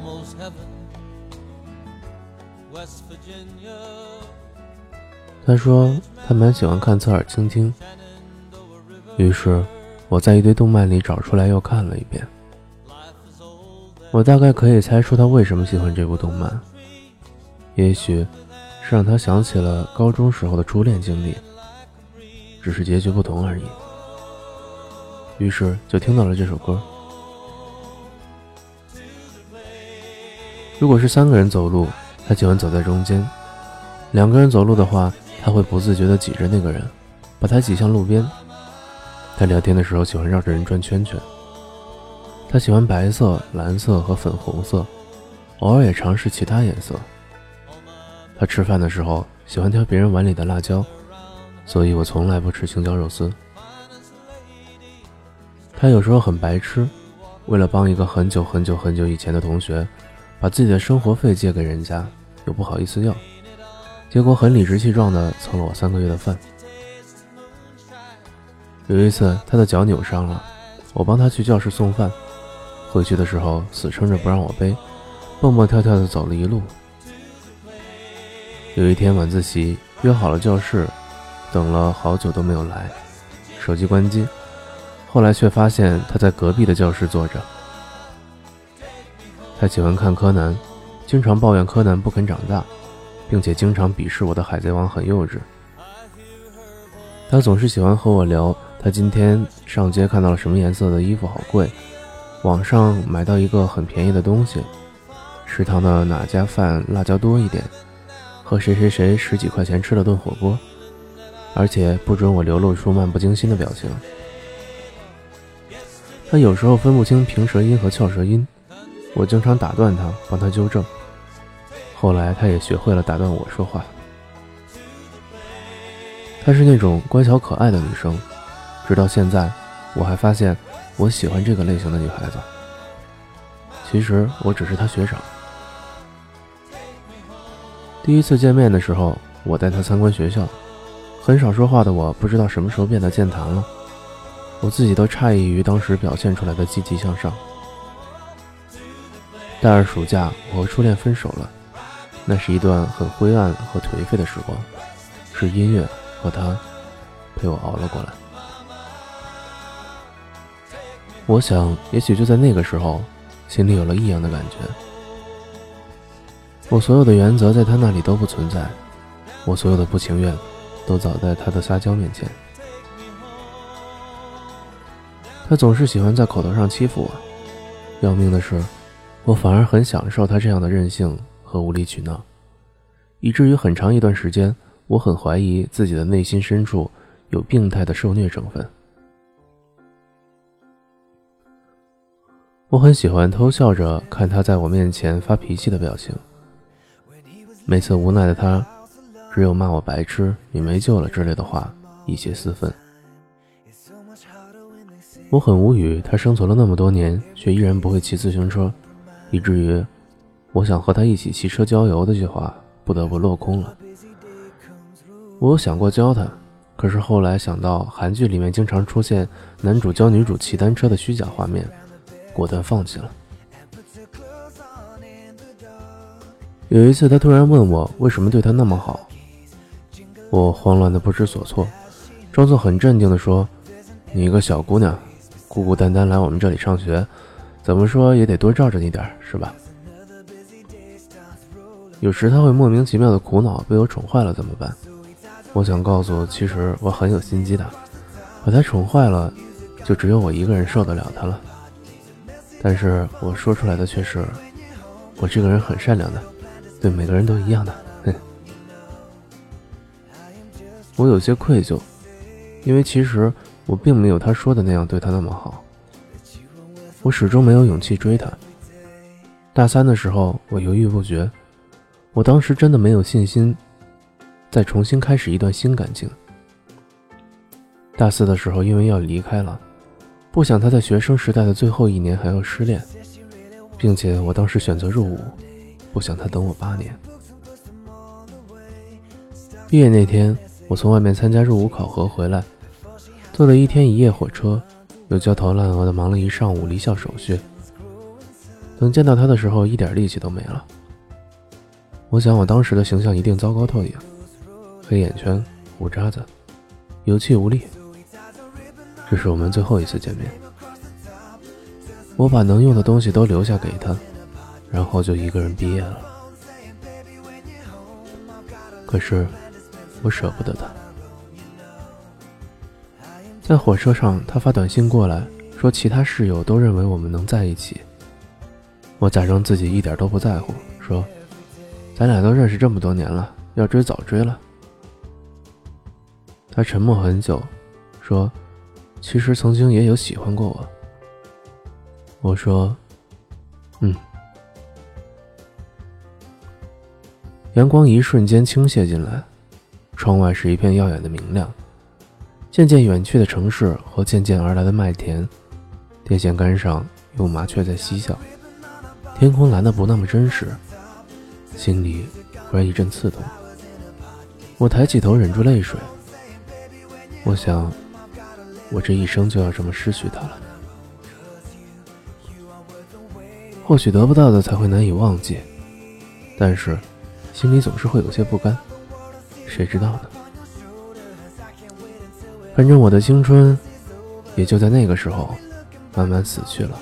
almost heaven. West Virginia. 他说他蛮喜欢看侧耳倾听，于是我在一堆动漫里找出来又看了一遍。我大概可以猜出他为什么喜欢这部动漫，也许是让他想起了高中时候的初恋经历，只是结局不同而已。于是就听到了这首歌。如果是三个人走路，他喜欢走在中间；两个人走路的话，他会不自觉地挤着那个人，把他挤向路边。他聊天的时候喜欢绕着人转圈圈。他喜欢白色、蓝色和粉红色，偶尔也尝试其他颜色。他吃饭的时候喜欢挑别人碗里的辣椒，所以我从来不吃青椒肉丝。他有时候很白痴，为了帮一个很久很久很久以前的同学，把自己的生活费借给人家，又不好意思要，结果很理直气壮地蹭了我三个月的饭。有一次他的脚扭伤了，我帮他去教室送饭。回去的时候，死撑着不让我背，蹦蹦跳跳的走了一路。有一天晚自习约好了教室，等了好久都没有来，手机关机，后来却发现他在隔壁的教室坐着。他喜欢看柯南，经常抱怨柯南不肯长大，并且经常鄙视我的海贼王很幼稚。他总是喜欢和我聊，他今天上街看到了什么颜色的衣服，好贵。网上买到一个很便宜的东西，食堂的哪家饭辣椒多一点，和谁谁谁十几块钱吃了顿火锅，而且不准我流露出漫不经心的表情。他有时候分不清平舌音和翘舌音，我经常打断他，帮他纠正。后来他也学会了打断我说话。她是那种乖巧可爱的女生，直到现在，我还发现。我喜欢这个类型的女孩子。其实我只是她学长。第一次见面的时候，我带她参观学校。很少说话的我，不知道什么时候变得健谈了。我自己都诧异于当时表现出来的积极向上。大二暑假，我和初恋分手了。那是一段很灰暗和颓废的时光，是音乐和他陪我熬了过来。我想，也许就在那个时候，心里有了异样的感觉。我所有的原则在他那里都不存在，我所有的不情愿，都早在他的撒娇面前。他总是喜欢在口头上欺负我，要命的是，我反而很享受他这样的任性和无理取闹，以至于很长一段时间，我很怀疑自己的内心深处有病态的受虐成分。我很喜欢偷笑着看他在我面前发脾气的表情。每次无奈的他，只有骂我白痴、你没救了之类的话，以泄私愤。我很无语，他生存了那么多年，却依然不会骑自行车，以至于我想和他一起骑车郊游的计划不得不落空了。我有想过教他，可是后来想到韩剧里面经常出现男主教女主骑单车的虚假画面。果断放弃了。有一次，他突然问我为什么对他那么好，我慌乱的不知所措，装作很镇定的说：“你一个小姑娘，孤孤单单来我们这里上学，怎么说也得多照着你点儿是吧？”有时他会莫名其妙的苦恼，被我宠坏了怎么办？我想告诉，其实我很有心机的，把他宠坏了，就只有我一个人受得了他了。但是我说出来的却是，我这个人很善良的，对每个人都一样的。哼，我有些愧疚，因为其实我并没有他说的那样对他那么好。我始终没有勇气追他。大三的时候，我犹豫不决，我当时真的没有信心再重新开始一段新感情。大四的时候，因为要离开了。不想他在学生时代的最后一年还要失恋，并且我当时选择入伍，不想他等我八年。毕业那天，我从外面参加入伍考核回来，坐了一天一夜火车，又焦头烂额的忙了一上午离校手续。等见到他的时候，一点力气都没了。我想，我当时的形象一定糟糕透顶，黑眼圈、胡渣子，有气无力。这是我们最后一次见面，我把能用的东西都留下给他，然后就一个人毕业了。可是，我舍不得他。在火车上，他发短信过来，说其他室友都认为我们能在一起。我假装自己一点都不在乎，说。咱俩都认识这么多年了，要追早追了。他沉默很久，说：“其实曾经也有喜欢过我。”我说：“嗯。”阳光一瞬间倾泻进来，窗外是一片耀眼的明亮。渐渐远去的城市和渐渐而来的麦田，电线杆上有麻雀在嬉笑，天空蓝的不那么真实。心里忽然一阵刺痛，我抬起头忍住泪水。我想，我这一生就要这么失去他了。或许得不到的才会难以忘记，但是心里总是会有些不甘。谁知道呢？反正我的青春也就在那个时候慢慢死去了。